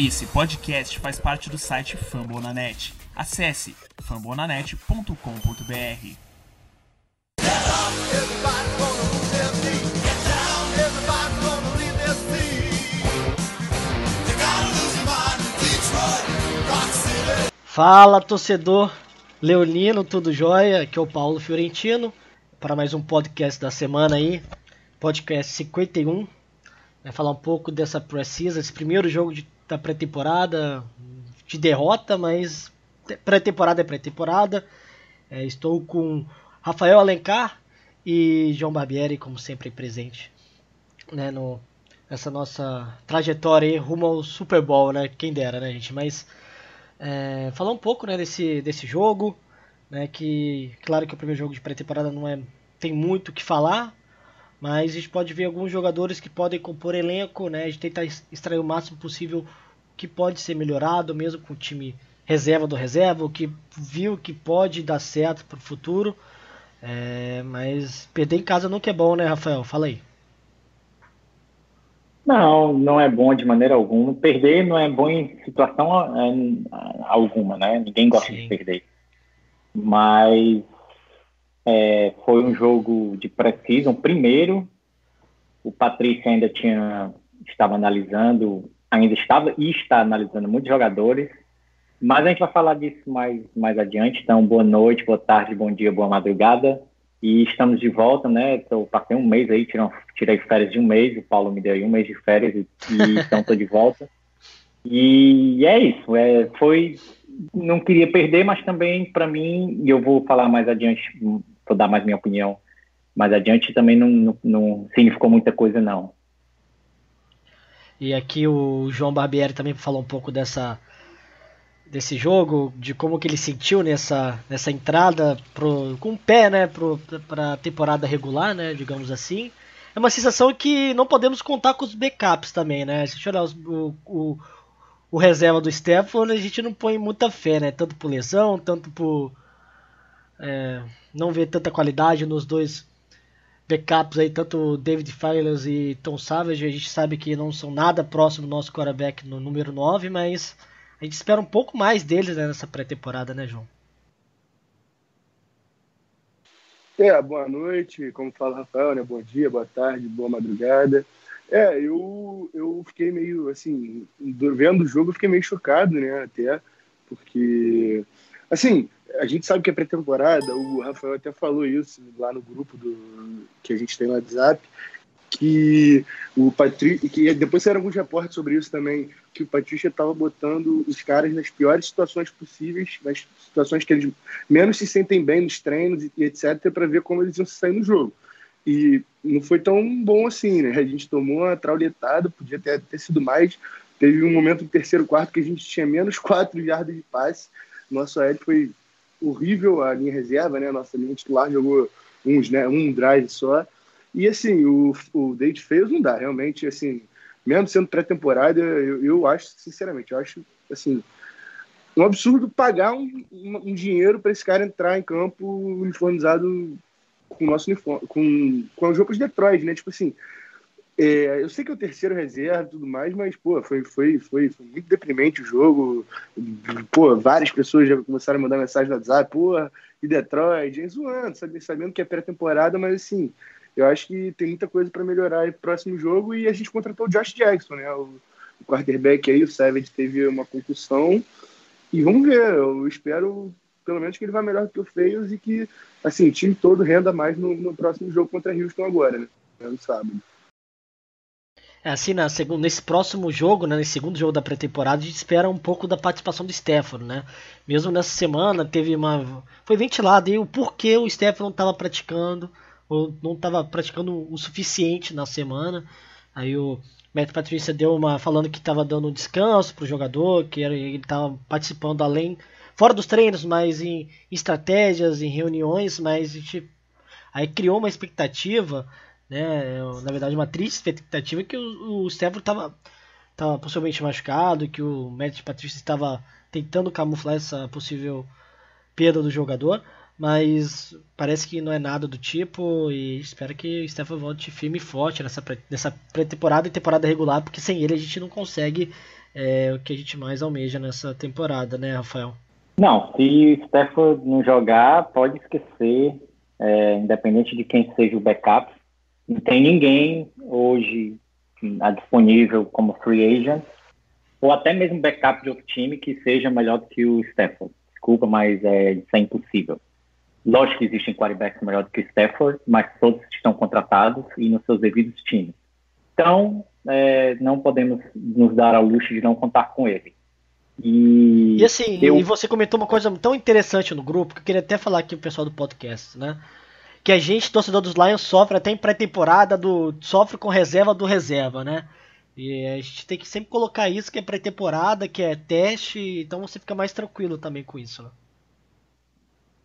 Esse podcast faz parte do site Fambonanet. Acesse fambonanet.com.br. Fala torcedor leonino, tudo jóia? Aqui é o Paulo Fiorentino para mais um podcast da semana aí, podcast 51. Vai falar um pouco dessa precisa, esse primeiro jogo de, da pré-temporada, de derrota, mas pré-temporada é pré-temporada. É, estou com Rafael Alencar e João Barbieri, como sempre, presente né, no, nessa nossa trajetória rumo ao Super Bowl, né? Quem dera, né, gente? Mas é, falar um pouco né, desse, desse jogo, né, que claro que o primeiro jogo de pré-temporada não é tem muito o que falar, mas a gente pode ver alguns jogadores que podem compor elenco, né, a gente tentar extrair o máximo possível que pode ser melhorado, mesmo com o time reserva do reserva, o que viu que pode dar certo para o futuro. É, mas perder em casa nunca é bom, né, Rafael? Fala aí. Não, não é bom de maneira alguma. Perder não é bom em situação é, alguma, né? Ninguém gosta Sim. de perder. Mas é, foi um jogo de preciso. Primeiro, o Patrício ainda tinha estava analisando, ainda estava e está analisando muitos jogadores. Mas a gente vai falar disso mais, mais adiante. Então, boa noite, boa tarde, bom dia, boa madrugada. E estamos de volta, né? Eu passei um mês aí, tirei, tirei férias de um mês, o Paulo me deu aí um mês de férias e, e então estou de volta. E é isso, é, foi, não queria perder, mas também para mim, e eu vou falar mais adiante, vou dar mais minha opinião mais adiante, também não, não, não significou muita coisa não. E aqui o João Barbieri também falou um pouco dessa desse jogo, de como que ele sentiu nessa, nessa entrada pro, com o pé, né, para a temporada regular, né, digamos assim. É uma sensação que não podemos contar com os backups também, né? Se a gente olhar os, o, o, o, reserva do Stefano, a gente não põe muita fé, né? Tanto por lesão, tanto por é, não ver tanta qualidade nos dois backups aí, tanto David Files e Tom Savage. A gente sabe que não são nada próximo do nosso quarterback no número 9, mas a gente espera um pouco mais deles né, nessa pré-temporada, né, João? É, boa noite, como fala Rafael, né? Bom dia, boa tarde, boa madrugada. É, eu, eu fiquei meio, assim, vendo o jogo, eu fiquei meio chocado, né, até, porque, assim, a gente sabe que é pré-temporada, o Rafael até falou isso lá no grupo do, que a gente tem no WhatsApp, que o Patrícia, que depois saíram alguns reportes sobre isso também, que o Patrícia estava botando os caras nas piores situações possíveis, nas situações que eles menos se sentem bem nos treinos e, etc, para ver como eles iam sair no jogo. E não foi tão bom assim, né? A gente tomou uma trauletada, podia ter, ter sido mais. Teve um momento no terceiro quarto que a gente tinha menos quatro jardas de passe. Nosso aéreo foi horrível, a linha reserva, né? Nossa linha titular jogou uns, né? Um drive só. E assim, o, o Date fez não dá, realmente, assim, mesmo sendo pré-temporada, eu, eu acho, sinceramente, eu acho, assim, um absurdo pagar um, um dinheiro para esse cara entrar em campo uniformizado com o nosso uniforme, com, com os roupas de Detroit, né? Tipo assim, é, eu sei que é o terceiro reserva e tudo mais, mas, pô, foi, foi, foi, foi, muito deprimente o jogo. Pô, várias pessoas já começaram a mandar mensagem no WhatsApp, pô, e Detroit, zoando, sabe, sabendo que é pré-temporada, mas assim, eu acho que tem muita coisa para melhorar no próximo jogo e a gente contratou o Josh Jackson, né? O, o quarterback aí, o Savage teve uma concussão e vamos ver. Eu espero pelo menos que ele vá melhor do que o Feios e que assim o time todo renda mais no, no próximo jogo contra Houston agora, né? No sábado. É assim, na segunda, nesse próximo jogo, né, nesse segundo jogo da pré-temporada, a gente espera um pouco da participação do Stefano, né? Mesmo nessa semana teve uma. Foi ventilado aí o porquê o Stefano estava praticando ou não estava praticando o suficiente na semana. Aí o Matt Patrícia deu uma falando que estava dando um descanso para o jogador, que ele estava participando além fora dos treinos, mas em estratégias, em reuniões, mas a gente aí criou uma expectativa, né? Na verdade, uma triste expectativa que o, o Stefano estava tava possivelmente machucado, que o Matt Patrícia estava tentando camuflar essa possível perda do jogador. Mas parece que não é nada do tipo e espero que o Stefan volte firme e forte nessa, nessa pré-temporada e temporada regular, porque sem ele a gente não consegue é o que a gente mais almeja nessa temporada, né, Rafael? Não, se Stafford não jogar, pode esquecer, é, independente de quem seja o backup, não tem ninguém hoje disponível como free agent, ou até mesmo backup de outro time que seja melhor do que o Stafford. Desculpa, mas é, isso é impossível. Lógico que existem quarterbacks melhor do que o Stafford, mas todos estão contratados e nos seus devidos times. Então, é, não podemos nos dar ao luxo de não contar com ele. E, e assim, eu... e você comentou uma coisa tão interessante no grupo que eu queria até falar aqui o pessoal do podcast, né? Que a gente, torcedor dos Lions, sofre até em pré-temporada, do sofre com reserva do reserva, né? E a gente tem que sempre colocar isso que é pré-temporada, que é teste, então você fica mais tranquilo também com isso, né?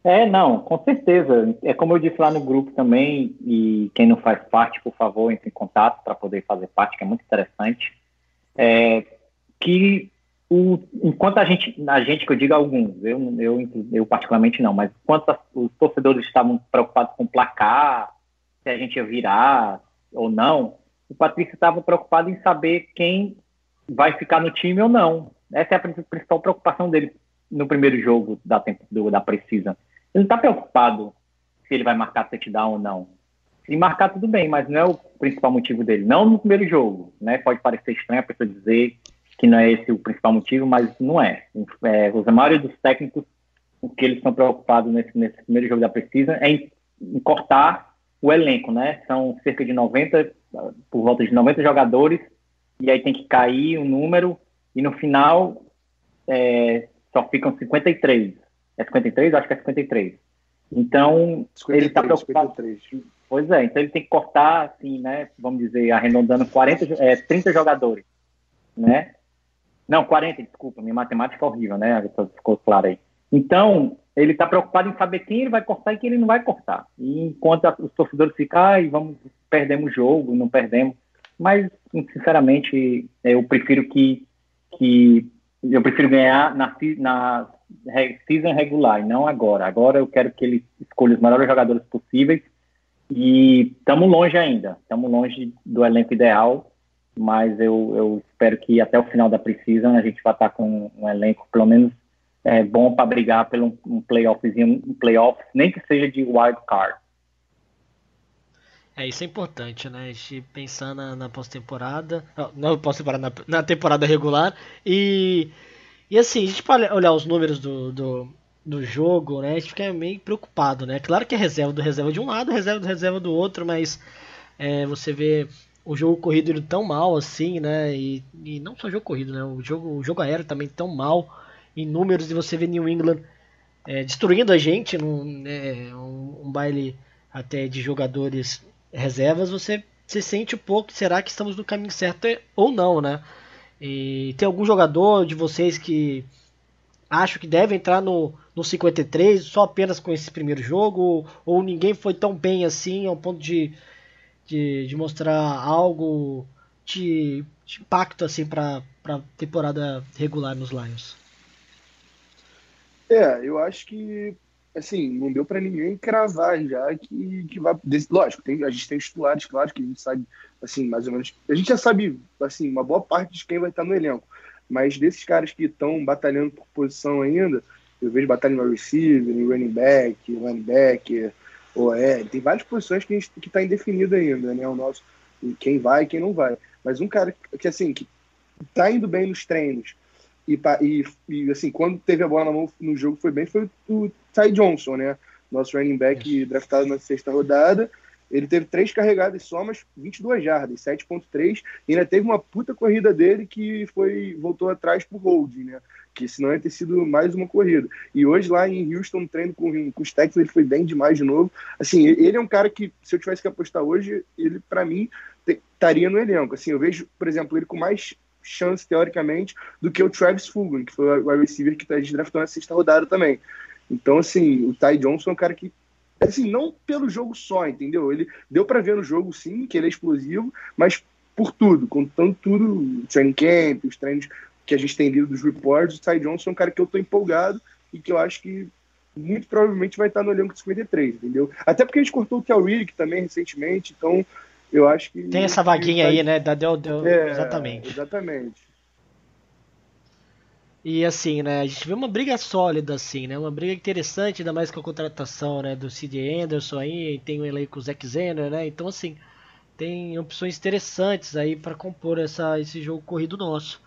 É, não, com certeza. É como eu disse lá no grupo também, e quem não faz parte, por favor, entre em contato para poder fazer parte, que é muito interessante. É, que o, enquanto a gente, a gente que eu digo alguns, eu, eu, eu particularmente não, mas enquanto os torcedores estavam preocupados com o placar, se a gente ia virar ou não, o Patrício estava preocupado em saber quem vai ficar no time ou não. Essa é a principal preocupação dele no primeiro jogo da, do, da Precisa. Ele não está preocupado se ele vai marcar touchdown ou não. Se marcar, tudo bem, mas não é o principal motivo dele. Não no primeiro jogo, né? Pode parecer estranho a pessoa dizer que não é esse o principal motivo, mas não é. é a maioria dos técnicos, o que eles estão preocupados nesse, nesse primeiro jogo da Precisa é em, em, cortar o elenco, né? São cerca de 90, por volta de 90 jogadores, e aí tem que cair o um número, e no final é, só ficam 53. É 53? Acho que é 53. Então, 53, ele está preocupado. 53. Pois é, então ele tem que cortar, assim, né? Vamos dizer, arredondando 40, é, 30 jogadores, né? Não, 40, desculpa, minha matemática é horrível, né? Ficou claro aí. Então, ele está preocupado em saber quem ele vai cortar e quem ele não vai cortar. E enquanto os torcedores ficam, ai, vamos, perdemos o jogo, não perdemos. Mas, sinceramente, eu prefiro que, que eu prefiro ganhar na, na season regular e não agora. Agora eu quero que ele escolha os melhores jogadores possíveis e estamos longe ainda. Estamos longe do elenco ideal, mas eu, eu, espero que até o final da preseason a gente vai estar com um elenco pelo menos é, bom para brigar pelo um playoffzinho, um playoff, nem que seja de wild card. É, isso é importante, né? A gente pensar na, na pós-temporada. Não, pós-temporada, na, na temporada regular. E e assim, a gente pode olhar os números do, do, do jogo, né? A gente fica meio preocupado, né? Claro que é reserva do reserva de um lado, reserva do reserva do outro, mas é, você vê o jogo corrido tão mal assim, né? E, e não só jogo corrido, né? O jogo, o jogo aéreo também tão mal em números e você vê New England é, destruindo a gente num é, um, um, baile até de jogadores reservas, você se sente um pouco, será que estamos no caminho certo ou não, né? E tem algum jogador de vocês que acho que deve entrar no, no 53 só apenas com esse primeiro jogo? Ou ninguém foi tão bem assim ao ponto de, de, de mostrar algo de, de impacto assim para a temporada regular nos Lions? É, eu acho que assim, não deu para ninguém cravar já que, que vai. Lógico, tem, a gente tem titulares, claro, que a gente sabe, assim, mais ou menos. A gente já sabe, assim, uma boa parte de quem vai estar no elenco. Mas desses caras que estão batalhando por posição ainda, eu vejo batalha no receiver, em running back, linebacker, OL. Tem várias posições que a gente que está indefinido ainda, né? O nosso, quem vai e quem não vai. Mas um cara que, assim, que tá indo bem nos treinos, e, e, e, assim, quando teve a bola na mão no jogo foi bem, foi o Ty Johnson, né? Nosso running back draftado na sexta rodada. Ele teve três carregadas só, mas 22 jardas, 7.3. E ainda teve uma puta corrida dele que foi voltou atrás pro holding, né? Que senão ia ter sido mais uma corrida. E hoje lá em Houston, treino com, com os Texans, ele foi bem demais de novo. Assim, ele é um cara que, se eu tivesse que apostar hoje, ele, para mim, estaria no elenco. Assim, eu vejo, por exemplo, ele com mais chance, teoricamente, do que o Travis Fulgham, que foi o wide receiver que a gente draftou na sexta rodada também. Então, assim, o Ty Johnson é um cara que, assim, não pelo jogo só, entendeu? Ele deu para ver no jogo, sim, que ele é explosivo, mas por tudo, contando tudo, o training camp, os treinos que a gente tem lido dos reports, o Ty Johnson é um cara que eu tô empolgado e que eu acho que muito provavelmente vai estar no elenco de 53, entendeu? Até porque a gente cortou o Kel também recentemente, então eu acho que. Tem essa vaguinha aí, né? Da, deu, deu, é, exatamente. Exatamente. E assim, né, a gente vê uma briga sólida, assim, né? Uma briga interessante, ainda mais com a contratação, né, do C.D. Anderson aí, tem o elenco Zack Zender, né? Então, assim, tem opções interessantes aí para compor essa, esse jogo corrido nosso.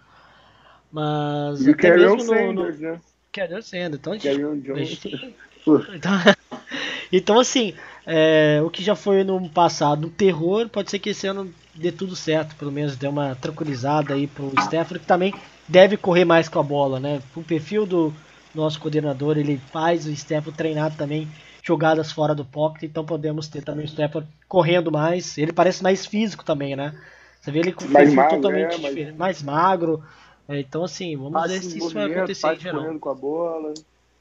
Mas e até mesmo no, Sanders, no... né? Carrion Sanders, então a gente, a gente... Então, então, assim, é, o que já foi no passado um terror, pode ser que esse ano dê tudo certo, pelo menos dê uma tranquilizada aí pro Stafford, que também deve correr mais com a bola, né? O perfil do nosso coordenador, ele faz o Stafford treinar também jogadas fora do pocket, então podemos ter também o Stafford correndo mais. Ele parece mais físico também, né? Você vê ele com mais magro, totalmente é, diferente, mais... mais magro. É, então assim, vamos ver se isso vai acontecer em geral. correndo com a bola,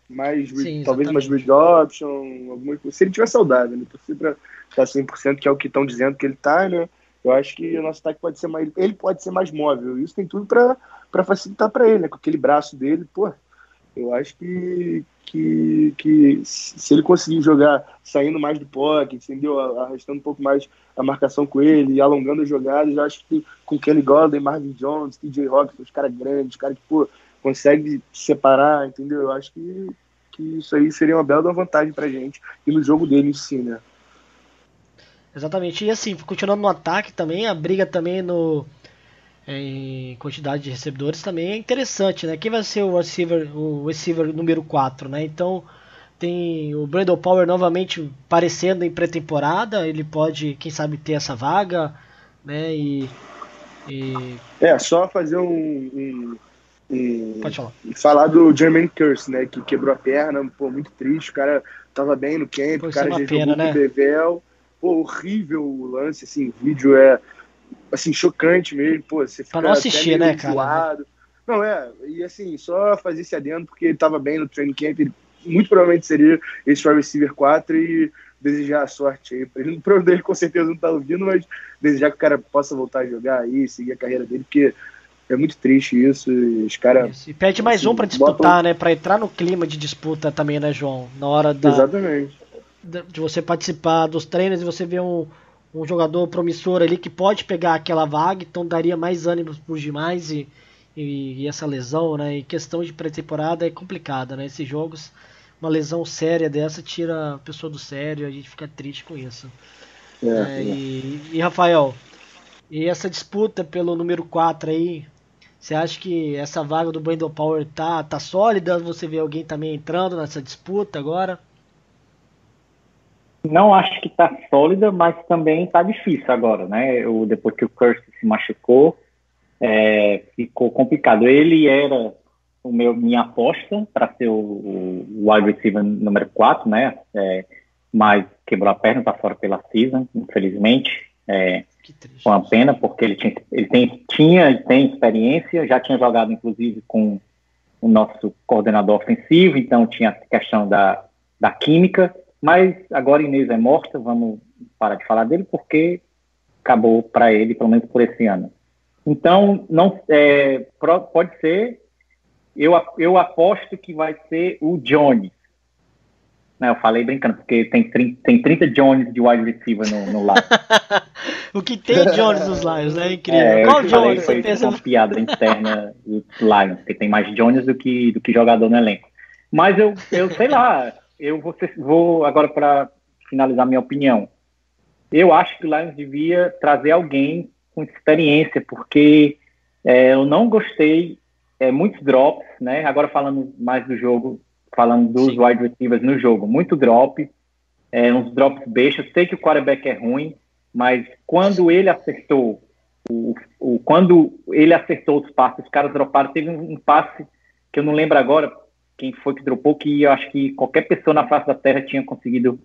mais Sim, talvez mais read option, alguma coisa. Se ele tiver saudável, né? Torcer pra estar 100%, que é o que estão dizendo que ele tá, né? Eu acho que o nosso ataque pode ser mais. Ele pode ser mais móvel. Isso tem tudo para facilitar para ele, né? Com aquele braço dele, pô. Eu acho que, que, que se ele conseguir jogar saindo mais do pocket, entendeu? Arrastando um pouco mais a marcação com ele, alongando as jogadas, eu acho que com Kenny Golden, Marvin Jones, TJ Hawkins, os caras grandes, os caras que, pô, consegue separar, entendeu? Eu acho que, que isso aí seria uma bela vantagem pra gente. E no jogo dele em si, né? Exatamente. E assim, continuando no ataque também, a briga também no em quantidade de recebedores também é interessante, né? Quem vai ser o receiver, o receiver número 4, né? Então, tem o Brandon Power novamente aparecendo em pré-temporada, ele pode, quem sabe, ter essa vaga, né? E, e... É, só fazer um, um, um, Pode falar. Falar do Jermaine Curse, né? Que quebrou a perna, pô, muito triste, o cara tava bem no camp, o cara é já pena, jogou né? Bevel pô, horrível o lance, assim, o vídeo é, assim, chocante mesmo, pô, você fica pra não assistir, né, cara? Não, é, e assim, só fazer esse adendo, porque ele tava bem no training camp, ele muito provavelmente seria esse wide receiver 4 e desejar a sorte aí ele. O dele com certeza não tá ouvindo, mas desejar que o cara possa voltar a jogar aí, seguir a carreira dele, porque é muito triste isso. E os caras. E pede mais assim, um para disputar, botam... né? Para entrar no clima de disputa também, né, João? Na hora da. Exatamente de você participar dos treinos e você ver um, um jogador promissor ali que pode pegar aquela vaga, então daria mais ânimos por demais e, e, e, essa lesão, né? E questão de pré-temporada é complicada, né? Esses jogos, uma lesão séria dessa tira a pessoa do sério, a gente fica triste com isso. É, é, e, e, Rafael, e essa disputa pelo número 4 aí, você acha que essa vaga do Brandon Power tá, tá sólida? Você vê alguém também entrando nessa disputa agora? Não acho que está sólida, mas também está difícil agora, né? Eu, depois que o Curse se machucou, é, ficou complicado. Ele era o meu minha aposta para ser o, o, wide receiver número 4, né? É, mas quebrou a perna, está fora pela season, infelizmente. É, foi uma pena, porque ele, tinha, ele tem, tinha tem experiência, já tinha jogado, inclusive, com o nosso coordenador ofensivo, então tinha a questão da, da química. Mas agora Inês é morta, vamos parar de falar dele, porque acabou para ele, pelo menos por esse ano. Então, não é, pode ser, eu, eu aposto que vai ser o Jones. Não, eu falei brincando, porque tem, tem 30 Jones de wide receiver no, no lado. o que tem Jones nos Lions, né? Incrível. É, Qual Jones? Foi pensa... uma piada interna dos Lions, porque tem mais Jones do que, do que jogador no elenco. Mas eu, eu sei lá, eu vou, vou agora para finalizar minha opinião. Eu acho que o Lions devia trazer alguém com experiência, porque é, eu não gostei é, muitos drops, né? Agora falando mais do jogo, falando dos Sim. wide receivers no jogo, muito drop, é, uns drops bestas. Sei que o quarterback é ruim, mas quando ele acertou, o, o, quando ele acertou os passes, os caras droparam. Teve um, um passe que eu não lembro agora, quem foi que dropou, que eu acho que qualquer pessoa na face da Terra tinha conseguido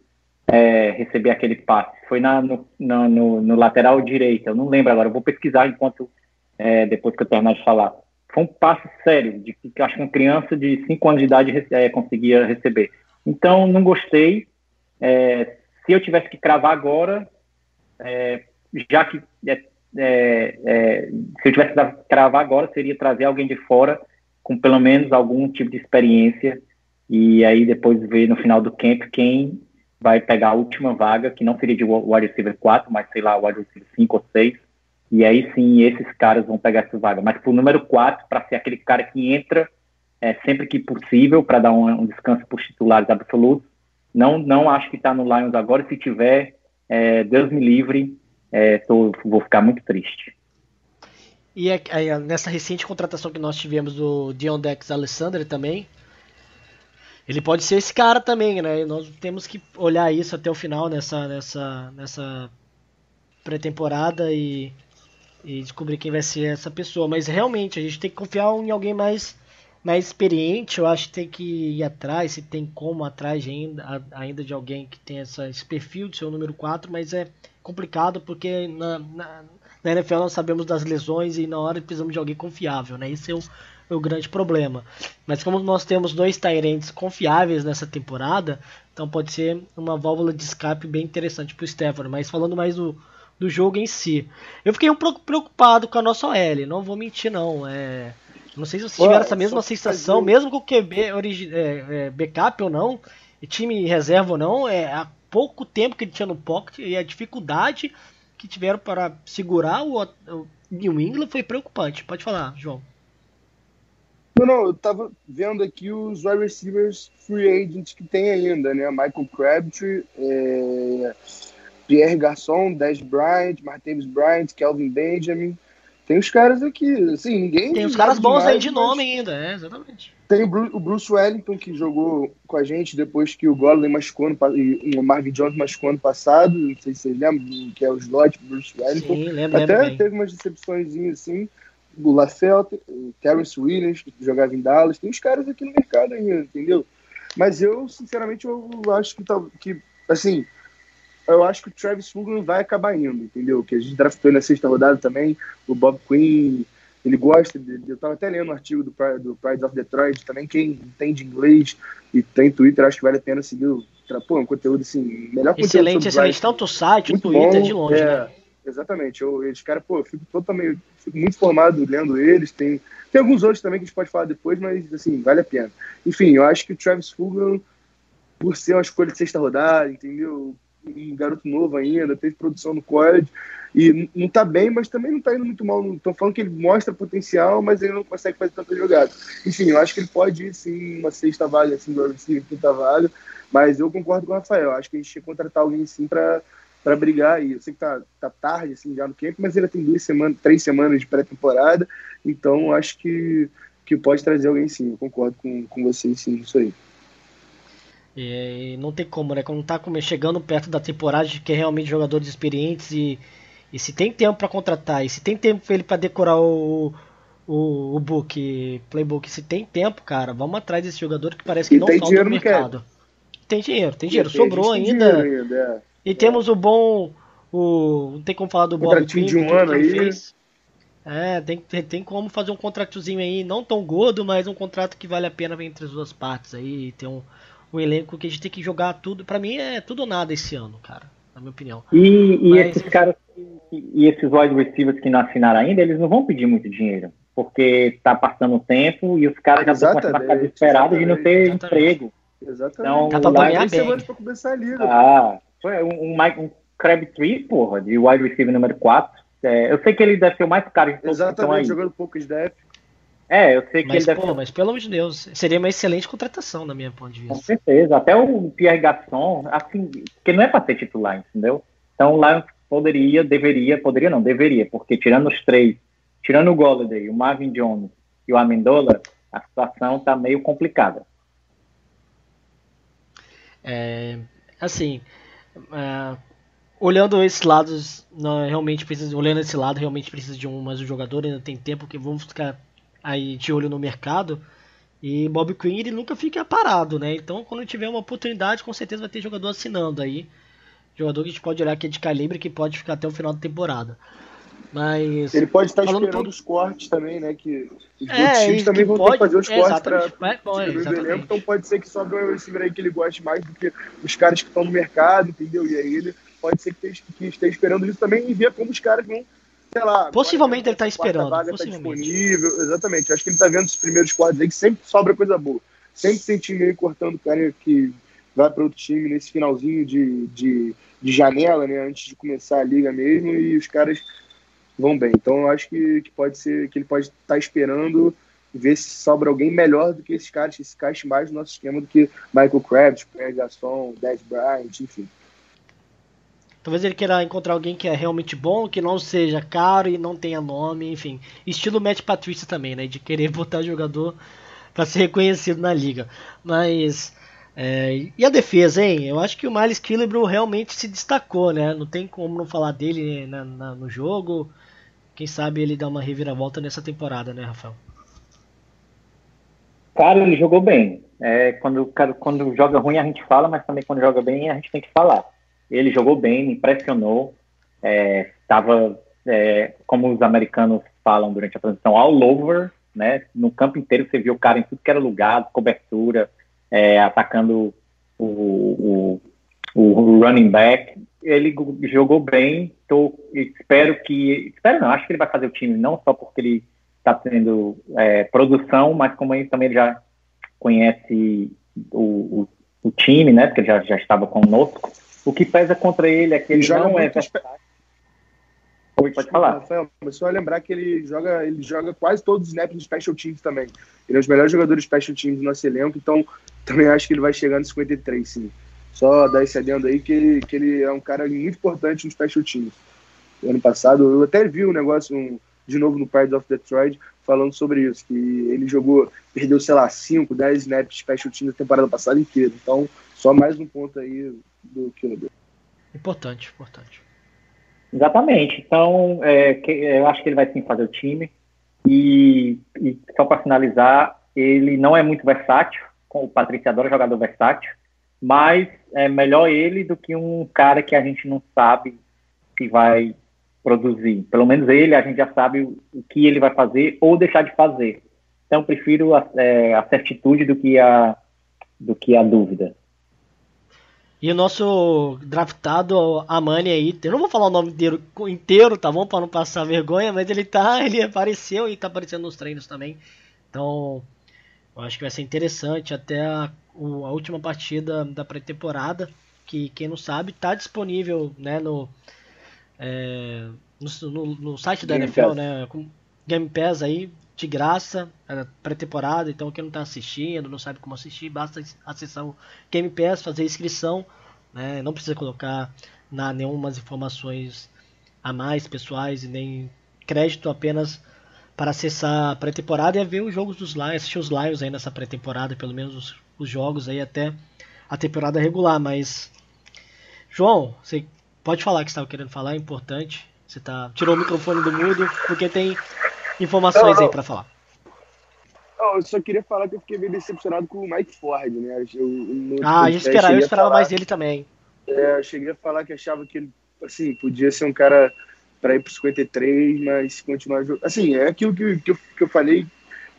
é, receber aquele passe. Foi na, no, no, no, lateral direito, eu não lembro agora, eu vou pesquisar enquanto, é, depois que eu terminar de falar. Foi um passe sério, de que acho que uma criança de 5 anos de idade é, conseguia receber. Então, não gostei. É, se eu tivesse que cravar agora, é, já que é, se eu tivesse que cravar agora, seria trazer alguém de fora com pelo menos algum tipo de experiência e aí depois ver no final do camp quem vai pegar a última vaga, que não seria de wide receiver 4, mas sei lá, wide receiver 5 ou 6, e aí sim esses caras vão pegar essa vaga. Mas pro número 4, para ser aquele cara que entra é, sempre que possível para dar um, um descanso para os titulares absolutos. Não, não acho que está no Lions agora. Se tiver, é, Deus me livre, é, tô, vou ficar muito triste. E é, é, nessa recente contratação que nós tivemos do Dion Dex Alessandro também, ele pode ser esse cara também, né? Nós temos que olhar isso até o final nessa, nessa, nessa pré-temporada e, e descobrir quem vai ser essa pessoa. Mas realmente a gente tem que confiar em alguém mais mais experiente, eu acho que tem que ir atrás, se tem como atrás ainda, ainda de alguém que tem essa, esse perfil de ser o número 4, mas é complicado porque na, na, na, NFL nós sabemos das lesões e na hora precisamos de alguém confiável, né? Esse é o, é o grande problema. Mas como nós temos dois Tyrants confiáveis nessa temporada, então pode ser uma válvula de escape bem interessante para o Stefano. Mas falando mais do, do jogo em si, eu fiquei um pouco preocupado com a nossa OL, não vou mentir não, é não sei se vocês tiveram essa mesma sensação, fazer... mesmo com o QB origi... é, é, backup ou não, time reserva ou não, é há pouco tempo que ele tinha no pocket e a dificuldade que tiveram para segurar o, o New England foi preocupante. Pode falar, João. Não, não, eu tava vendo aqui os wide receivers free agents que tem ainda, né? Michael Crabtree, é... Pierre Garçon, Des Bryant, Martavis Bryant, Kelvin Benjamin, tem os caras aqui, assim, ninguém. Tem os caras bons aí de nome ainda, é, exatamente. Tem o Bruce Wellington, que jogou com a gente depois que o Golden machucou no, e o Marvin Jones machucou ano passado. Não sei se vocês lembram, que é o slot Bruce Wellington. Sim, lembro, Até lembro teve umas decepções assim. O LaFelt, o Terrence Williams, que jogava em Dallas. Tem os caras aqui no mercado ainda, entendeu? Mas eu, sinceramente, eu acho que, tá, que assim, eu acho que o Travis Fulgham vai acabar indo, entendeu? Que a gente draftou na sexta rodada também, o Bob Quinn, ele gosta, de, eu estava até lendo um artigo do, do Pride of Detroit, também quem entende inglês e tem Twitter, acho que vale a pena seguir o pô, um conteúdo assim, melhor excelente, conteúdo Excelente, tanto o site, o Twitter, bom, de longe, é, né? Exatamente, eu, eles, cara, pô, eu fico totalmente, fico muito formado lendo eles, tem, tem alguns outros também que a gente pode falar depois, mas, assim, vale a pena. Enfim, eu acho que o Travis Fulgham, por ser uma escolha de sexta rodada, entendeu? Um garoto novo ainda, teve produção no college e não tá bem, mas também não tá indo muito mal. Estão falando que ele mostra potencial, mas ele não consegue fazer tanta jogada. Enfim, eu acho que ele pode ir sim uma sexta vaga, assim, do receiver, quinta vaga, mas eu concordo com o Rafael. Acho que a gente tinha que contratar alguém sim para para brigar aí. Eu sei que tá, tá tarde assim já no camp, mas ele tem duas semanas, três semanas de pré-temporada, então acho que, que pode trazer alguém sim. Eu concordo com, com vocês sim, isso aí. E não tem como, né? Quando tá chegando perto da temporada, de que é realmente jogadores experientes e, e se tem tempo para contratar, e se tem tempo pra ele para decorar o, o, o book, playbook, se tem tempo, cara, vamos atrás desse jogador que parece que e não falta no mercado. Tem dinheiro, tem dinheiro, sobrou ainda. Dinheiro ainda é. E é. temos o bom. O, não tem como falar do Bob Quinn, de um ano aí. Fez. É, tem, tem, tem como fazer um contratozinho aí, não tão gordo, mas um contrato que vale a pena entre as duas partes aí. Tem um, um elenco que a gente tem que jogar tudo. Para mim é tudo ou nada esse ano, cara, na minha opinião. E, e Mas... esses caras e esses wide receivers que não assinaram ainda, eles não vão pedir muito dinheiro, porque tá passando o tempo e os caras já estão começando a ficar desesperados de não ter exatamente. emprego. Exatamente. Então, tá pra semanas pra começar a liga. Ah, foi um, um, um Crabtree, porra, de wide receiver número 4. É, eu sei que ele deve ser o mais caro de todos Exatamente, jogando pouco snap. É, eu sei que mas, ele deve pô, mas pelo amor de Deus, seria uma excelente contratação, na minha ponto de vista. Com certeza. Até o Pierre Gasson, assim, que não é para ser titular, entendeu? Então o Lions poderia, deveria, poderia não, deveria, porque tirando os três, tirando o Golladay, o Marvin Jones e o Amendola, a situação tá meio complicada. É, assim, é, olhando esses lados, não, realmente precisa, olhando esse lado, realmente precisa de um, mas o jogador ainda tem tempo que vamos ficar aí de olho no mercado. E Bob Quinn ele nunca fica parado, né? Então quando tiver uma oportunidade, com certeza vai ter jogador assinando aí. Jogador que a gente pode olhar que é de calibre que pode ficar até o final da temporada. Mas. Ele pode estar esperando por... os cortes também, né? Que os é, times também vão pode... ter que fazer os cortes para bom, é, Então pode ser que sobre um receiver aí que ele goste mais do que os caras que estão no mercado, entendeu? E aí ele pode ser que esteja esperando isso também e ver como os caras vão sei lá. Possivelmente ele está esperando. Vaga tá disponível, exatamente. Acho que ele está vendo os primeiros quadros aí que sempre sobra coisa boa. Sempre tem time aí cortando o cara que vai para outro time nesse finalzinho de, de, de, janela, né? Antes de começar a liga mesmo, e os caras vão bem. Então eu acho que, que pode ser que ele pode estar tá esperando ver se sobra alguém melhor do que esses caras, que se encaixe mais no nosso esquema do que Michael Krabs, Pierre Gasson, Dez Bryant, enfim. Talvez ele queira encontrar alguém que é realmente bom, que não seja caro e não tenha nome, enfim. Estilo Matt Patrícia também, né? De querer botar jogador para ser reconhecido na liga. Mas. É, e a defesa, hein? Eu acho que o Miles Killebrew realmente se destacou, né? Não tem como não falar dele na, na, no jogo. Quem sabe ele dá uma reviravolta nessa temporada, né, Rafael? Cara, ele jogou bem. É, quando, quando joga ruim a gente fala, mas também quando joga bem a gente tem que falar. Ele jogou bem, me impressionou. Estava, é, é, como os americanos falam durante a transição, all over, né? No campo inteiro você viu o cara em tudo que era lugar, cobertura, é, atacando o, o, o, running back. Ele jogou bem. Tô, espero que, espero não, acho que ele vai fazer o time não só porque ele está tendo é, produção, mas como ele também já conhece o, o, o, time, né? Porque já, já estava conosco. O que pesa contra ele é que ele, ele não é Oi, pode falar. Rafael, mas só lembrar que ele joga, ele joga quase todos os snaps do Special Teams também. Ele é um dos melhores jogadores Special Teams do nosso elenco, então também acho que ele vai chegar no 53, sim. Só dar esse adendo aí que ele, que ele é um cara muito importante no Special Teams. Ano passado, eu até vi um negócio um, de novo no Pride of Detroit falando sobre isso, que ele jogou, perdeu, sei lá, 5, 10 snaps de Special Teams na temporada passada inteira. Então, só mais um ponto aí do Killer. Importante, importante. Exatamente. Então, é, que, eu acho que ele vai sim fazer o time. E, e só para finalizar, ele não é muito versátil. O Patrícia adora jogador versátil. Mas é melhor ele do que um cara que a gente não sabe se vai produzir. Pelo menos ele, a gente já sabe o que ele vai fazer ou deixar de fazer. Então, prefiro a, é, a certitude do que a, do que a dúvida. E o nosso draftado Amani aí, eu não vou falar o nome inteiro, inteiro tá bom? Para não passar vergonha, mas ele tá, ele apareceu e tá aparecendo nos treinos também. Então, eu acho que vai ser interessante até a, a última partida da pré-temporada, que quem não sabe tá disponível, né, no, é, no, no, no, site da Game NFL, Pass. né, Game Pass aí, de graça, é pré-temporada, então quem não está assistindo, não sabe como assistir, basta acessar o Game Pass, fazer inscrição, né? não precisa colocar na, nenhuma informações a mais pessoais e nem crédito, apenas para acessar a pré-temporada e ver os jogos dos Lions, assistir os Lions aí nessa pré-temporada, pelo menos os, os, jogos aí até a temporada regular, mas João, você pode falar que estava querendo falar, é importante. Você tá tirou o microfone do mudo porque tem informações não, aí para falar. Não, eu só queria falar que eu fiquei meio decepcionado com o Mike Ford, né? Eu, ah, eu esperava, eu esperava falar, mais dele também. É, eu cheguei a falar que achava que ele, assim, podia ser um cara para ir para 53, mas continuar jogando. Assim, é aquilo que, que, eu, que eu falei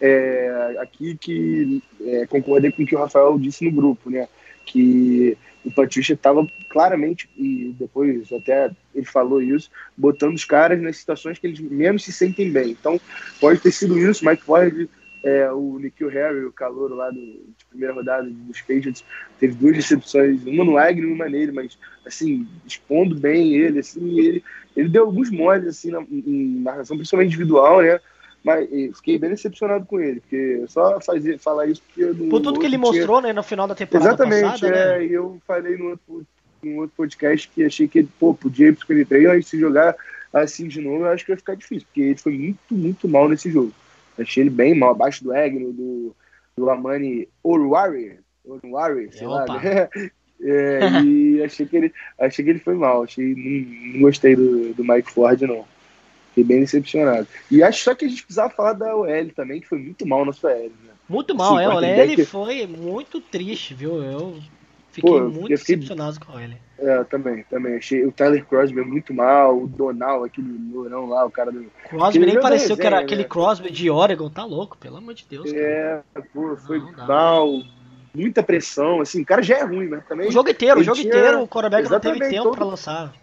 é, aqui que é, concordei com o que o Rafael disse no grupo, né? Que o Patrícia estava claramente, e depois até ele falou isso, botando os caras nas situações que eles menos se sentem bem. Então, pode ter sido isso, Mike Ford, é, o Nikhil Harry, o calor lá do, de primeira rodada dos Patriots, teve duas recepções, uma no Agnew e uma nele, mas, assim, expondo bem ele, assim, ele, ele deu alguns moles, assim, na, em narração, principalmente individual, né, mas fiquei bem decepcionado com ele, porque só fazer, falar isso porque. Por tudo que ele tinha... mostrou, né, no final da temporada Exatamente, passada, é, né? eu falei no outro, no outro podcast que achei que ele, pô, podia ir pro 53, mas se jogar assim de novo, eu acho que vai ficar difícil, porque ele foi muito, muito mal nesse jogo. Achei ele bem mal, abaixo do Egno, do, do Amani Oruari, Oruari, sei Opa. lá. Né? É, e achei que, ele, achei que ele foi mal, achei, não, não gostei do, do Mike Ford, não. Fiquei bem decepcionado. E acho só que a gente precisava falar da OL também, que foi muito mal na sua OL. Né? Muito mal, Sim, é. A OL que... foi muito triste, viu? Eu fiquei Pô, muito fiquei... decepcionado com a OL. É, também, também. Achei o Tyler Crosby muito mal, o Donal, aquele lourão lá, o cara do. Crosby nem pareceu que era né? aquele Crosby de Oregon, tá louco, pelo amor de Deus. É, cara. pô, foi não, não mal, muita pressão, assim, o cara já é ruim, né? Também, o jogo inteiro, o jogo tinha... inteiro, o quarterback não teve tempo todo... pra lançar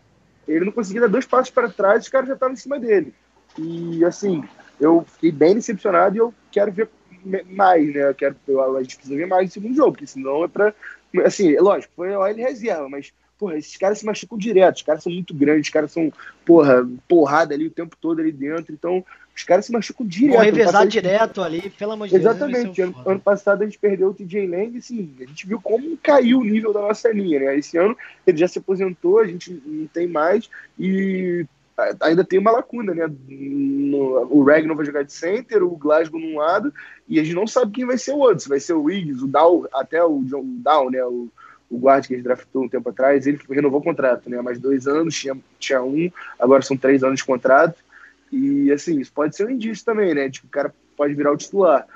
ele não conseguia dar dois passos para trás, os caras já estavam em cima dele. E assim, eu fiquei bem decepcionado e eu quero ver mais, né? Eu quero, eu, a gente precisa ver mais no segundo jogo, porque senão é para assim, lógico, foi a OL reserva, mas porra, esses caras se machucam direto, os caras são muito grandes, os caras são, porra, porrada ali o tempo todo ali dentro, então os caras se machucam direto. Vão revezar direto ali, pelo amor de Deus. Exatamente, ano, ano, passado a gente perdeu o TJ Lang, assim, a gente viu como caiu o nível da nossa linha, né, esse ano ele já se aposentou, a gente não tem mais, e ainda tem uma lacuna, né? No, o Reg não vai jogar de center, o Glasgow num lado, e a gente não sabe quem vai ser o outro. Se vai ser o Wiggins, o Dow, até o John Dow, né? O, o guard que a gente draftou um tempo atrás, ele renovou o contrato, né? Mais dois anos, tinha, tinha um, agora são três anos de contrato. E assim, isso pode ser um indício também, né? Tipo, o cara pode virar o titular.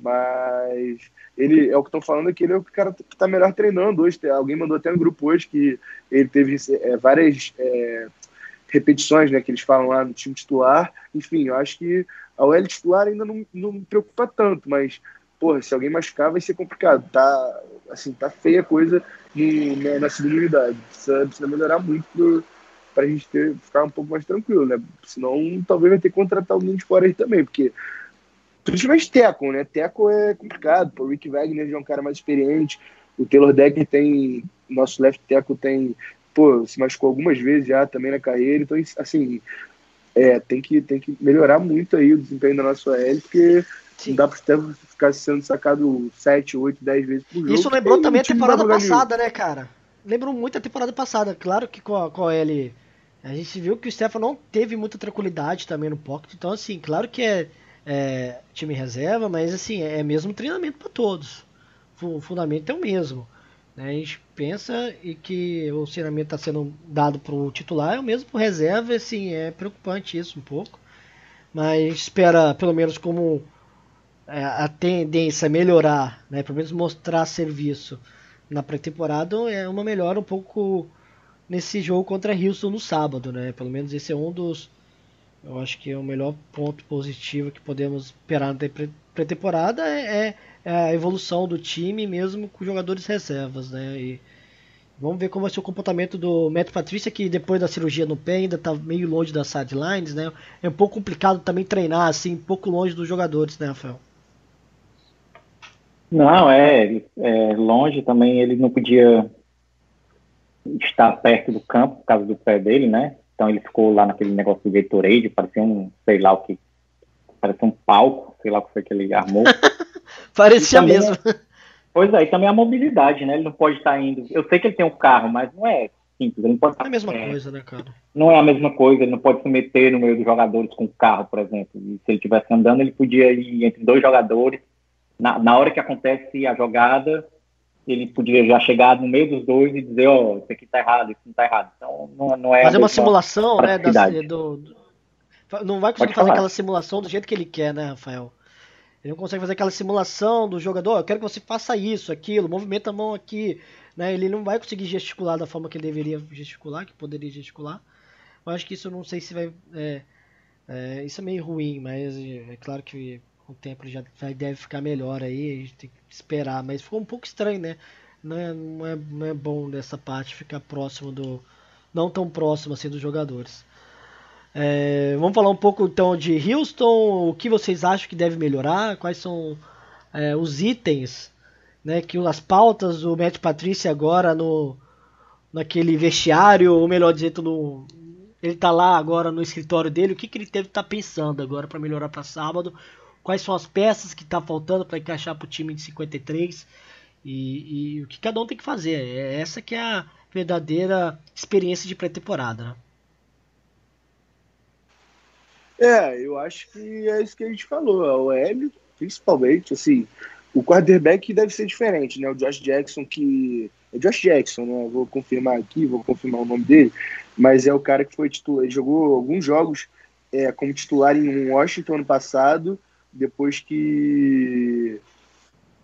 Mas ele é o que estão falando aqui, ele é o cara que está melhor treinando hoje. Alguém mandou até no grupo hoje que ele teve é, várias é, repetições, né? Que eles falam lá no time titular. Enfim, eu acho que a OL titular ainda não, não me preocupa tanto, mas porra, se alguém machucar vai ser complicado. Tá, assim, tá feia a coisa no, na, na, segunda unidade. Precisa, precisa melhorar muito para a gente ter, ficar um pouco mais tranquilo, né? Senão talvez vai ter que contratar alguém de fora aí também, porque principalmente Teco, né? Teco é complicado. Pô, o Rick Wagner já é um cara mais experiente. O Taylor Decker tem. Nosso left Teco tem. Pô, se machucou algumas vezes já também na carreira. Então, assim, é, tem, que, tem que melhorar muito aí o desempenho da nossa OL, porque Sim. Não dá para ficar sendo sacado 7, 8, 10 vezes por jogo. Isso lembrou também a temporada passada, né, cara? Lembrou muito a temporada passada. Claro que com a, com a L. A gente viu que o Stefan não teve muita tranquilidade também no pocket. Então, assim, claro que é, é time reserva, mas assim, é mesmo treinamento para todos. O fundamento é o mesmo. Né? A gente pensa e que o treinamento está sendo dado para o titular, é o mesmo para reserva. Assim, é preocupante isso um pouco. Mas espera, pelo menos como é, a tendência a melhorar, né, pelo menos mostrar serviço na pré-temporada, é uma melhora um pouco nesse jogo contra Houston no sábado, né? Pelo menos esse é um dos, eu acho que é o melhor ponto positivo que podemos esperar na pré-temporada é, é, a evolução do time, mesmo com jogadores reservas, né? E vamos ver como vai ser o comportamento do Matt Patrícia, que depois da cirurgia no pé ainda está meio longe das sidelines, né? É um pouco complicado também treinar assim, um pouco longe dos jogadores, né, Rafael? Não, é, é, longe também, ele não podia estar perto do campo por causa do pé dele, né? Então ele ficou lá naquele negócio do Gatorade, parecia um, sei lá o que, parecia um palco, sei lá o que foi que ele armou. parecia mesmo. É, pois é, e também a mobilidade, né? Ele não pode estar indo. Eu sei que ele tem um carro, mas não é simples. Ele não pode é a mesma é, coisa, né, cara? Não é a mesma coisa, ele não pode se meter no meio dos jogadores com o carro, por exemplo. E se ele estivesse andando, ele podia ir entre dois jogadores na, na hora que acontece a jogada, ele podia já chegar no meio dos dois e dizer, ó, oh, isso aqui tá errado, isso não tá errado. Então, não, não é... Fazer uma simulação, né, da, do, do, não vai conseguir fazer aquela simulação do jeito que ele quer, né, Rafael? Ele não consegue fazer aquela simulação do jogador, eu quero que você faça isso, aquilo, movimenta a mão aqui, né? Ele não vai conseguir gesticular da forma que ele deveria gesticular, que poderia gesticular. Eu acho que isso não sei se vai... É, é, isso é meio ruim, mas é claro que o tempo já, já deve ficar melhor aí, a gente tem que esperar, mas ficou um pouco estranho, né? Não é, não é, não é bom dessa parte ficar próximo do. não tão próximo assim dos jogadores. É, vamos falar um pouco então de Houston, o que vocês acham que deve melhorar, quais são é, os itens, né, que as pautas do Matt Patrícia agora no naquele vestiário, ou melhor dizendo, no, ele está lá agora no escritório dele, o que, que ele deve estar tá pensando agora para melhorar para sábado, quais são as peças que está faltando para encaixar para o time de 53 e, e, o que cada um tem que fazer. É essa que é a verdadeira experiência de pré-temporada. Né? É, eu acho que é isso que a gente falou. O OL, principalmente, assim, o quarterback deve ser diferente, né? O Josh Jackson, que. É Josh Jackson, né? Vou confirmar aqui, vou confirmar o nome dele, mas é o cara que foi titular. Ele jogou alguns jogos é, como titular em Washington ano passado depois que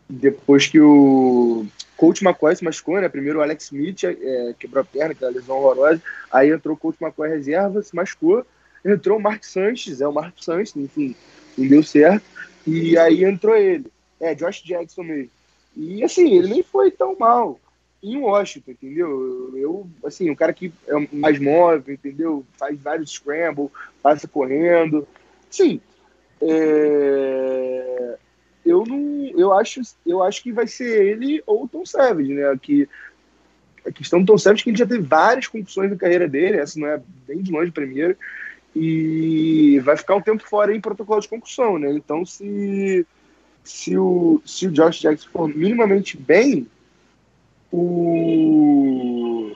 depois que o coach McCoy se machucou, né? Primeiro o Alex Smith é, quebrou a perna, aquela lesão horrorosa. Aí entrou o coach McCoy reserva, se machucou. Entrou o Mark Sanches, é o Mark Sanches, enfim, não deu certo. E aí entrou ele. É, Josh Jackson mesmo. E assim, ele nem foi tão mal em Washington, entendeu? Eu, assim, um cara que é mais móvel, entendeu? Faz vários scramble, passa correndo. Sim, é, eu não, eu acho, eu acho que vai ser ele ou o Tom Savage, né? Que A questão do Tom Savage é que ele já teve várias concussões na carreira dele, essa não é bem de longe a primeira, e vai ficar um tempo fora em protocolo de concussão, né? Então, se, se, o, se o Josh Jackson for minimamente bem, o,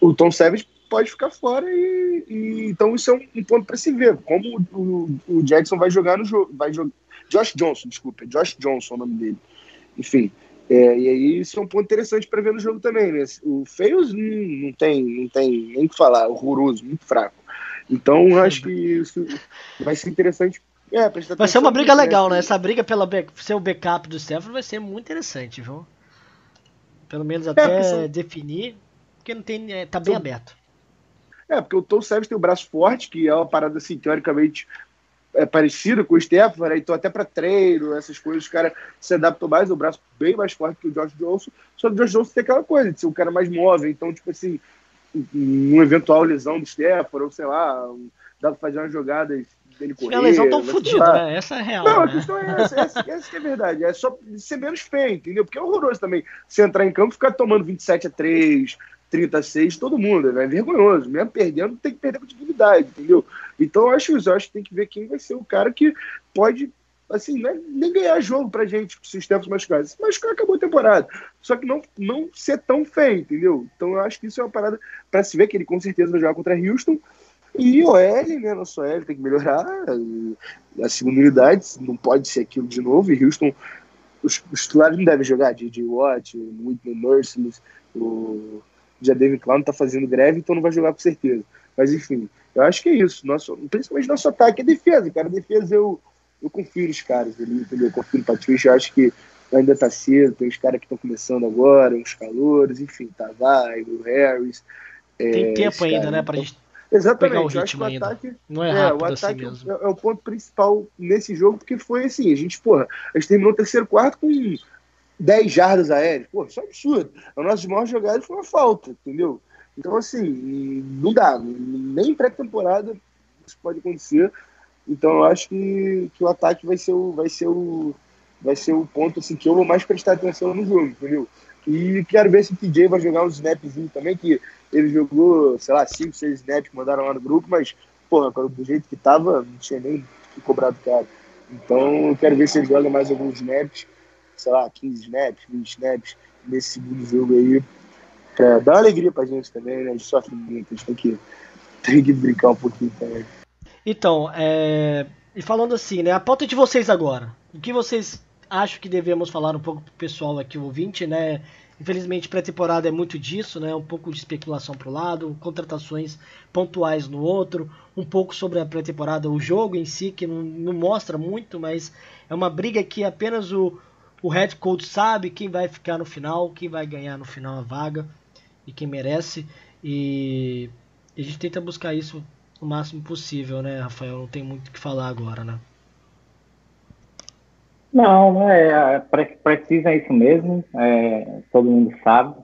o Tom Savage pode ficar fora e, e então isso é um, um ponto para se ver como o, o, Jackson vai jogar no jogo vai jogar Josh Johnson desculpa Josh Johnson é o nome dele enfim é, e aí isso é um ponto interessante para ver no jogo também né? o Feios não, não, tem não tem nem o que falar horroroso muito fraco então acho que isso vai ser interessante é, vai ser uma briga legal né essa briga pela ser o backup do Stephen vai ser muito interessante viu pelo menos é, até é, são... definir porque não tem é, tá bem são... aberto é, porque o Tom Savage tem o braço forte, que é uma parada assim, teoricamente é parecida com o Stephen, né? então até para treino, essas coisas, o cara se adaptou mais, o braço bem mais forte que o Josh Johnson, só que o Josh Johnson tem aquela coisa de ser um cara mais móvel, então, tipo assim, numa eventual lesão do Stephen, ou sei lá, dá pra fazer umas jogadas dele correr. Se a lesão tão fodida, né? Essa é real. Não, né? a questão é essa, essa, essa que é verdade. É só ser menos feio, entendeu? Porque é horroroso também você entrar em campo e ficar tomando 27 a 3, 36, todo mundo, né? É vergonhoso. Mesmo perdendo, tem que perder com dignidade, entendeu? Então eu acho isso, eu acho que tem que ver quem vai ser o cara que pode, assim, né, nem ganhar jogo pra gente se o Stephen machucar. Se machucar, acabou a temporada. Só que não, não ser tão feio, entendeu? Então eu acho que isso é uma parada para se ver que ele com certeza vai jogar contra Houston. E o L, né? Nosso L tem que melhorar. A segunda unidade não pode ser aquilo de novo. E Houston, os, os titulares não devem jogar. DJ Watt, Whitney Merciless, o já David Clown tá fazendo greve, então não vai jogar com certeza. Mas enfim, eu acho que é isso. Nosso, principalmente nosso ataque é defesa, cara. Defesa eu, eu confio nos caras ali, entendeu? Eu confio no Patrício, eu acho que ainda tá cedo, tem os caras que estão começando agora, os calores, enfim, Tavares, o Harris. Tem é, tempo ainda, cara, né, pra então, gente Exatamente, o eu acho que o ainda. ataque, não é, é, o assim ataque mesmo. É, é, o ponto principal nesse jogo, porque foi assim, a gente, porra, a gente terminou o terceiro quarto com 10 jardas aéreas. Pô, isso é absurdo. A nossa maior jogada foi uma falta, entendeu? Então, assim, não dá. Nem pré-temporada isso pode acontecer. Então, eu acho que, que o ataque vai ser o, vai ser o, vai ser o ponto assim, que eu vou mais prestar atenção no jogo, entendeu? E quero ver se o TJ vai jogar uns snapzinho também, que ele jogou, sei lá, 5, 6 snaps que mandaram lá no grupo, mas, porra, do jeito que tava, não tinha nem que cobrar do cara. Então, eu quero ver se ele joga mais alguns snaps sei lá, 15 snaps, 20 snaps nesse segundo jogo aí, pra dar uma alegria pra gente também, né? A gente sofre muito, a gente tem que, tem que brincar um pouquinho também. Então, é... e falando assim, né? A pauta de vocês agora. O que vocês acham que devemos falar um pouco pro pessoal aqui, o ouvinte, né? Infelizmente, pré-temporada é muito disso, né? Um pouco de especulação para o lado, contratações pontuais no outro, um pouco sobre a pré-temporada, o jogo em si, que não, não, mostra muito, mas é uma briga que apenas o, o head coach sabe quem vai ficar no final, quem vai ganhar no final a vaga e quem merece. E a gente tenta buscar isso o máximo possível, né, Rafael? Não tem muito o que falar agora, né? Não, é, precisa isso mesmo, é, todo mundo sabe.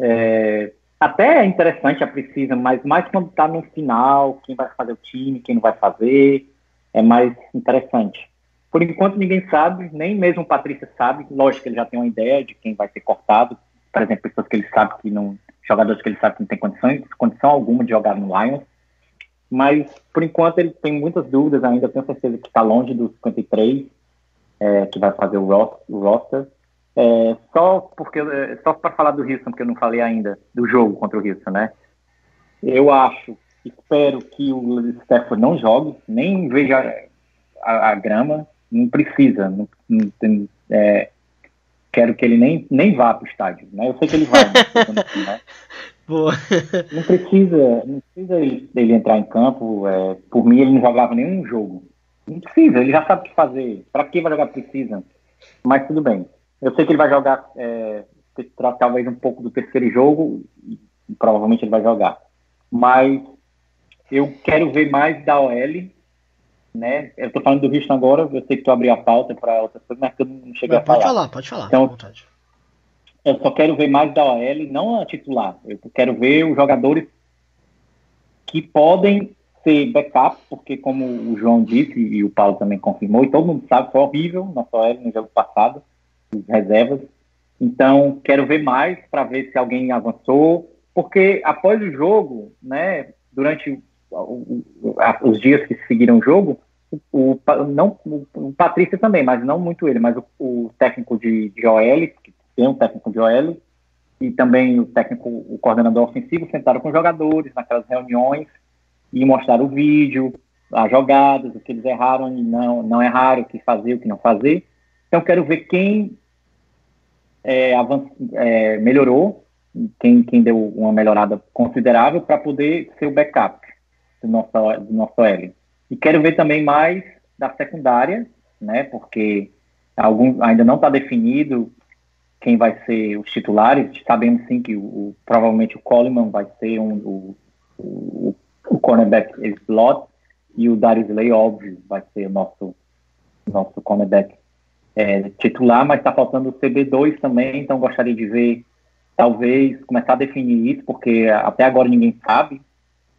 É, até é interessante a precisa, mas mais quando está no final, quem vai fazer o time, quem não vai fazer, é mais interessante. Por enquanto, ninguém sabe, nem mesmo Patrícia sabe. Lógico que ele já tem uma ideia de quem vai ser cortado. Por exemplo, pessoas que ele sabe que não. jogadores que ele sabe que não tem condições, condição alguma de jogar no Lions. Mas, por enquanto, ele tem muitas dúvidas ainda. Tenho certeza que está longe dos 53, é, que vai fazer o roster. É, só porque é, só para falar do Houston, porque eu não falei ainda do jogo contra o Houston, né? Eu acho, espero que o Stafford não jogue, nem veja a, a grama, não precisa. Não, não tem, é, quero que ele nem, nem vá para o estádio. Né? Eu sei que ele vai, né? Não precisa, não precisa ele, ele entrar em campo. É, por mim, ele não jogava nenhum jogo. Não precisa, ele já sabe o que fazer. Para que vai jogar precisa? Mas tudo bem. Eu sei que ele vai jogar é, talvez um pouco do terceiro jogo, e provavelmente ele vai jogar. Mas eu quero ver mais da OL né? Eu tô falando do Houston agora, eu sei que tu abriu a pauta para outras coisas, mas eu não cheguei mas a falar. Pode falar, pode falar. Então, eu só quero ver mais da OL, não a titular. Eu quero ver os jogadores que podem ser backup, porque como o João disse e o Paulo também confirmou, e todo mundo sabe, foi horrível nossa OL no jogo passado, as reservas. Então, quero ver mais para ver se alguém avançou, porque após o jogo, né, durante os dias que seguiram o jogo, o, não, o Patrícia também, mas não muito ele, mas o, o técnico de, de OL, que tem um técnico de OL, e também o técnico, o coordenador ofensivo, sentaram com os jogadores naquelas reuniões e mostraram o vídeo, as jogadas, o que eles erraram e não, não erraram, o que fazer, o que não fazer. Então, quero ver quem é, é, melhorou, quem, quem deu uma melhorada considerável para poder ser o backup do nosso, do nosso L. E quero ver também mais da secundária, né, porque algum, ainda não está definido quem vai ser os titulares. Sabemos sim que o, o provavelmente o Coleman vai ser um, o, o, o cornerback slot e o Darius Slay, óbvio, vai ser o nosso, nosso cornerback é, titular, mas está faltando o CB2 também, então gostaria de ver, talvez, começar a definir isso, porque até agora ninguém sabe,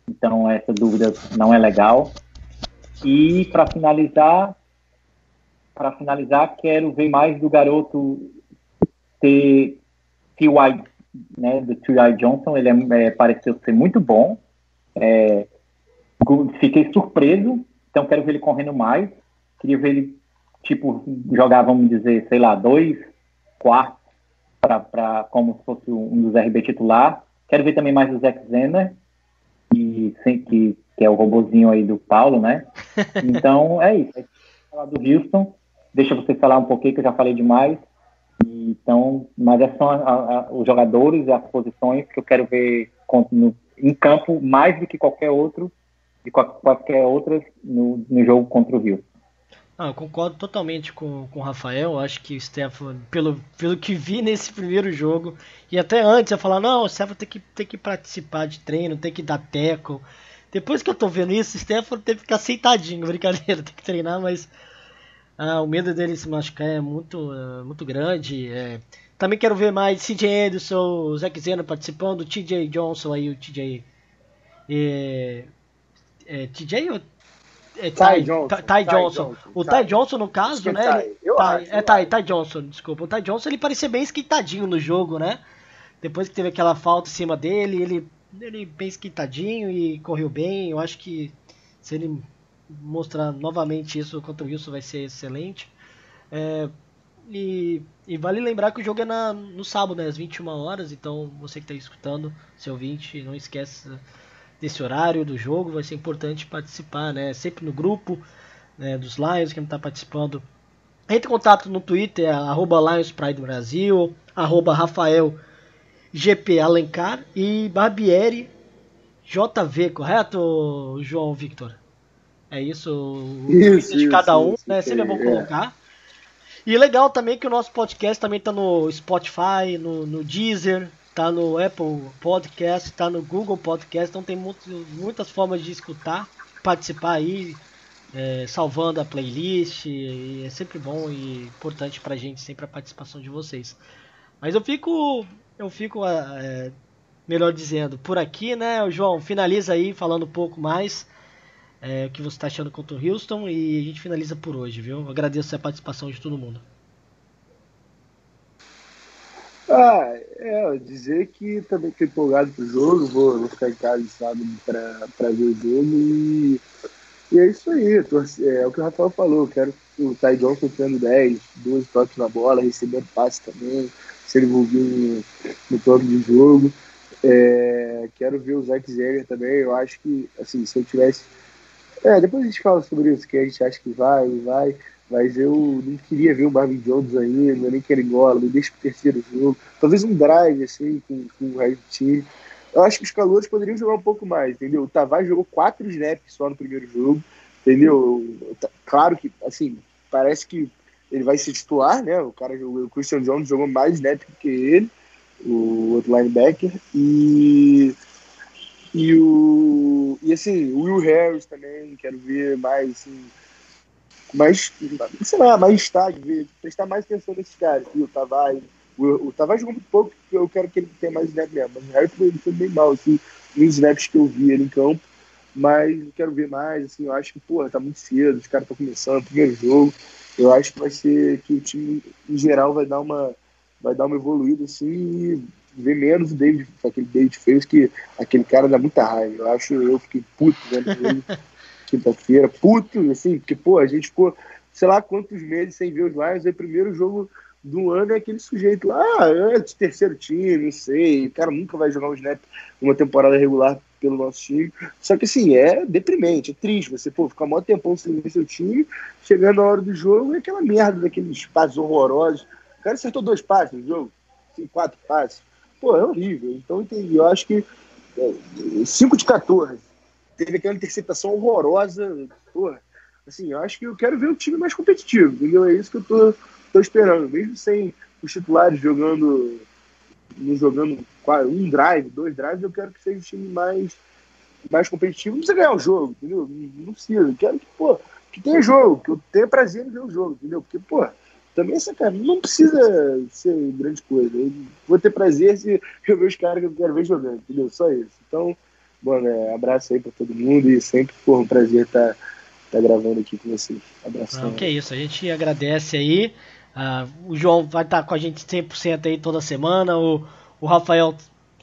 então essa dúvida não é legal. E para finalizar, para finalizar, quero ver mais do garoto T.Y. Né, do T.Y. Johnson, ele é, é, pareceu ser muito bom. É, fiquei surpreso, então quero ver ele correndo mais. Queria ver ele, tipo, jogar, vamos dizer, sei lá, dois quartos para como se fosse um dos RB titular. Quero ver também mais o Zack Zenner, que, que, que é o robozinho aí do Paulo, né? Então é isso. falar do Houston. Deixa você falar um pouquinho, que eu já falei demais. Então, mas essas são a, a, os jogadores e as posições que eu quero ver no, em campo mais do que qualquer outro de qualquer outra no, no jogo contra o Rio. Ah, eu concordo totalmente com, com o Rafael. Acho que o Stefan, pelo, pelo que vi nesse primeiro jogo, e até antes eu falar, não, o Stefan tem que, tem que participar de treino, tem que dar teco. Depois que eu tô vendo isso, o Stefan tem que ficar aceitadinho, brincadeira, tem que treinar, mas ah, o medo dele se machucar é muito, é, muito grande. É. Também quero ver mais CJ Anderson, o Zack Zeno participando, o TJ Johnson aí, o TJ. É, é, TJ ou é, Ty, Ty, Johnson, Ty, Ty Johnson. Johnson. O Ty, Johnson, no caso, né? Ty, ele, Ty, é Ty, Ty Johnson, desculpa. O Ty Johnson ele parecia bem esquentadinho no jogo, né? Depois que teve aquela falta em cima dele, ele, ele bem esquentadinho e correu bem. Eu acho que se ele mostrar novamente isso contra o Wilson vai ser excelente. É, e, e, vale lembrar que o jogo é na, no sábado, né, às 21 horas. Então você que está escutando, seu ouvinte, não esquece desse horário do jogo, vai ser importante participar, né? Sempre no grupo né, dos Lions, quem está participando. Entre em contato no Twitter, arroba Lions Pride Brasil, arroba Rafael GP Alencar e Barbieri JV, correto, João Victor? É isso, o isso, de cada um, isso, né? Sempre é bom colocar. E legal também que o nosso podcast também está no Spotify, no, no Deezer, tá no Apple Podcast, tá no Google Podcast, então tem muito, muitas formas de escutar, participar aí, é, salvando a playlist, é sempre bom e importante pra gente sempre a participação de vocês. Mas eu fico, eu fico, é, melhor dizendo, por aqui, né, João, finaliza aí falando um pouco mais é, o que você está achando contra o Houston e a gente finaliza por hoje, viu? Agradeço a participação de todo mundo. Ah, é, dizer que também estou empolgado pro jogo, vou, vou ficar em casa sábado para ver o jogo e, e é isso aí, torce, é, é, o que o Rafael falou, quero o Ty Johnson tendo 10, 12 toques na bola, recebendo passe também, ser envolvido no, no plano de jogo. É, quero ver o Zack Zeger também, eu acho que, assim, se eu tivesse... É, depois a gente fala sobre isso, que a gente acha que vai, vai mas eu não queria ver o Marvin Jones ainda, nem quero igual, me deixa pro terceiro jogo. Talvez um drive, assim, com, com o Red Team. Eu acho que os calores poderiam jogar um pouco mais, entendeu? O Tavares jogou quatro snaps só no primeiro jogo, entendeu? Claro que, assim, parece que ele vai se titular, né? O cara o Christian Jones jogou mais snap que ele, o outro linebacker, e e o e assim, o Will Harris também, quero ver mais assim, mais, sei lá, mais estágio, prestar mais atenção nesses caras. E o Tavares, o, o Tavares jogou muito pouco, eu quero que ele tenha mais snap mesmo. Mas o Harry foi, foi bem mal, assim, nos snaps que eu vi ele em campo. Mas eu quero ver mais, assim, eu acho que, porra, tá muito cedo, os caras estão começando, primeiro jogo. Eu acho que vai ser que o time, em geral, vai dar uma, vai dar uma evoluída assim e ver menos o David, aquele David fez que aquele cara dá muita raiva. Eu acho, eu fiquei puto vendo ele quinta-feira, puto, assim, porque, pô, a gente ficou, sei lá quantos meses sem ver os Lions, aí primeiro jogo do ano é aquele sujeito lá, ah, é de terceiro time, não sei, o cara nunca vai jogar um snap numa temporada regular pelo nosso time. Só que assim, é deprimente, é triste. Você pô, ficar maior tempão sem ver seu time, chegando a hora do jogo, é aquela merda daqueles passos horrorosos. O cara acertou dois passes no jogo, quatro passes. Pô, é horrível. Então, entendi. Eu acho que 5 é, de 14. Teve aquela interceptação horrorosa. Porra, assim, eu acho que eu quero ver um time mais competitivo, entendeu? É isso que eu tô, tô esperando. Mesmo sem os titulares jogando, jogando um drive, dois drives, eu quero que seja um time mais, mais competitivo. Não precisa ganhar o jogo, entendeu? Não precisa. Eu quero que, pô, que tenha jogo, que eu tenha prazer em ver o jogo, entendeu? Porque, pô, também essa cara não precisa ser grande coisa. Eu vou ter prazer se eu ver os caras que eu quero ver jogando, entendeu? Só isso. Então, bom, né, abraço aí para todo mundo e sempre foi um prazer estar tá, tá gravando aqui com vocês. Abraço. Não, que é isso, a gente agradece aí. Uh, o João vai estar tá com a gente 100% aí toda semana. O, o Rafael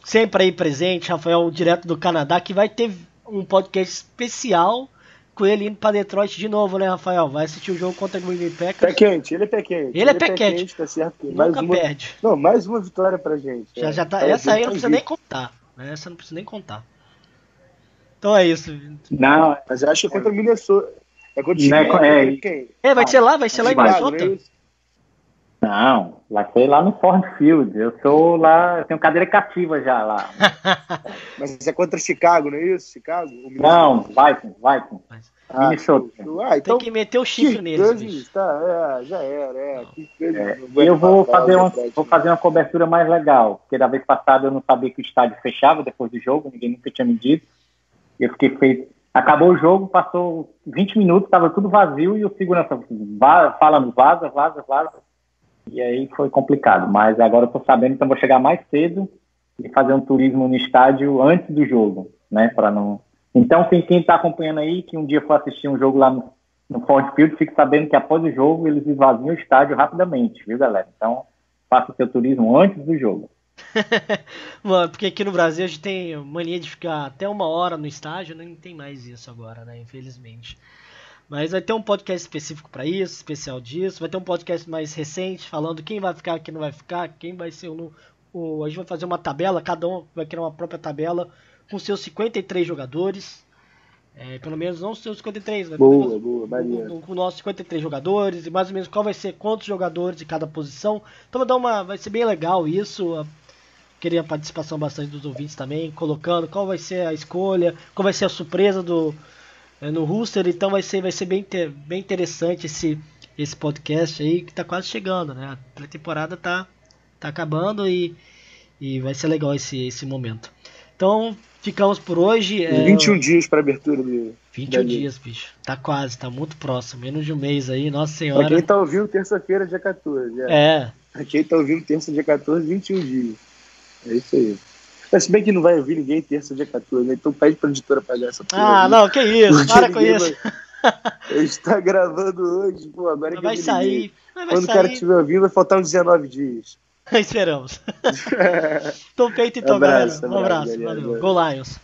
sempre aí presente, Rafael direto do Canadá, que vai ter um podcast especial com ele indo pra Detroit de novo, né, Rafael? Vai assistir o jogo contra o Green Bay Packers. Pé quente, ele é pé quente. Ele, é ele é pé quente. quente. Tá certo. Nunca mais uma, perde. Não, mais uma vitória pra gente. Já, é. já tá, essa aí não precisa nem contar. Né? Essa não precisa nem contar. Então é isso. Não, mas eu acho que é contra o Minnesota. É contra o time. É, é, é, é, vai ser lá, vai ser lá em Minnesota? Não, vai ser lá no Ford Field. Eu sou lá, eu tenho cadeira cativa já lá. Mas é contra Chicago, não é isso? Chicago? Não, Vikings, Vikings. Ah, Minnesota. Ah, então, Tem que meter o chifre neles. Tá, é, já era. É. é. eu vou fazer, uma, vou fazer uma cobertura mais legal, porque da vez passada eu não sabia que o estádio fechava depois do jogo, ninguém nunca tinha me dito. Eu fiquei feito. Acabou o jogo, passou 20 minutos, estava tudo vazio e o segurança falando vaza, vaza, vaza. E aí foi complicado. Mas agora eu tô sabendo, então vou chegar mais cedo e fazer um turismo no estádio antes do jogo, né? Para não. Então, quem está acompanhando aí, que um dia for assistir um jogo lá no, no Ford Field, fique sabendo que após o jogo eles esvaziam o estádio rapidamente, viu, galera? Então, faça o seu turismo antes do jogo. Mano, porque aqui no Brasil a gente tem mania de ficar até uma hora no estádio, não tem mais isso agora, né? Infelizmente. Mas vai ter um podcast específico para isso, especial disso. Vai ter um podcast mais recente falando quem vai ficar, quem não vai ficar, quem vai ser o, o. A gente vai fazer uma tabela, cada um vai criar uma própria tabela com seus 53 jogadores. É, pelo menos não os seus 53, vai boa, boa, com, com nossos 53 jogadores e mais ou menos qual vai ser quantos jogadores de cada posição. Então vai dar uma, vai ser bem legal isso. Queria a participação bastante dos ouvintes também, colocando qual vai ser a escolha, qual vai ser a surpresa do, no roster, então vai ser, vai ser bem, bem interessante esse, esse podcast aí que tá quase chegando, né? A pré-temporada tá, tá acabando e, e vai ser legal esse, esse momento. Então, ficamos por hoje. É, 21 dias para abertura do. 21 dias, bicho. Tá quase, tá muito próximo. Menos de um mês aí, nossa senhora. Pra quem tá ouvindo terça-feira, dia 14. É. é. Pra quem tá ouvindo terça, dia 14, 21 dias. É isso aí. Mas se bem que não vai ouvir ninguém terça, dia 14, né? Então pede pra editora pagar essa porra. Ah, não, que isso, para com isso. Vai... A gente tá gravando hoje, pô, agora que vai sair. Vai Quando sair. o cara estiver ouvindo, vai faltar uns 19 dias. Esperamos. Tô feito então, abraço, galera. Um abraço, abraço valeu. Go Lions.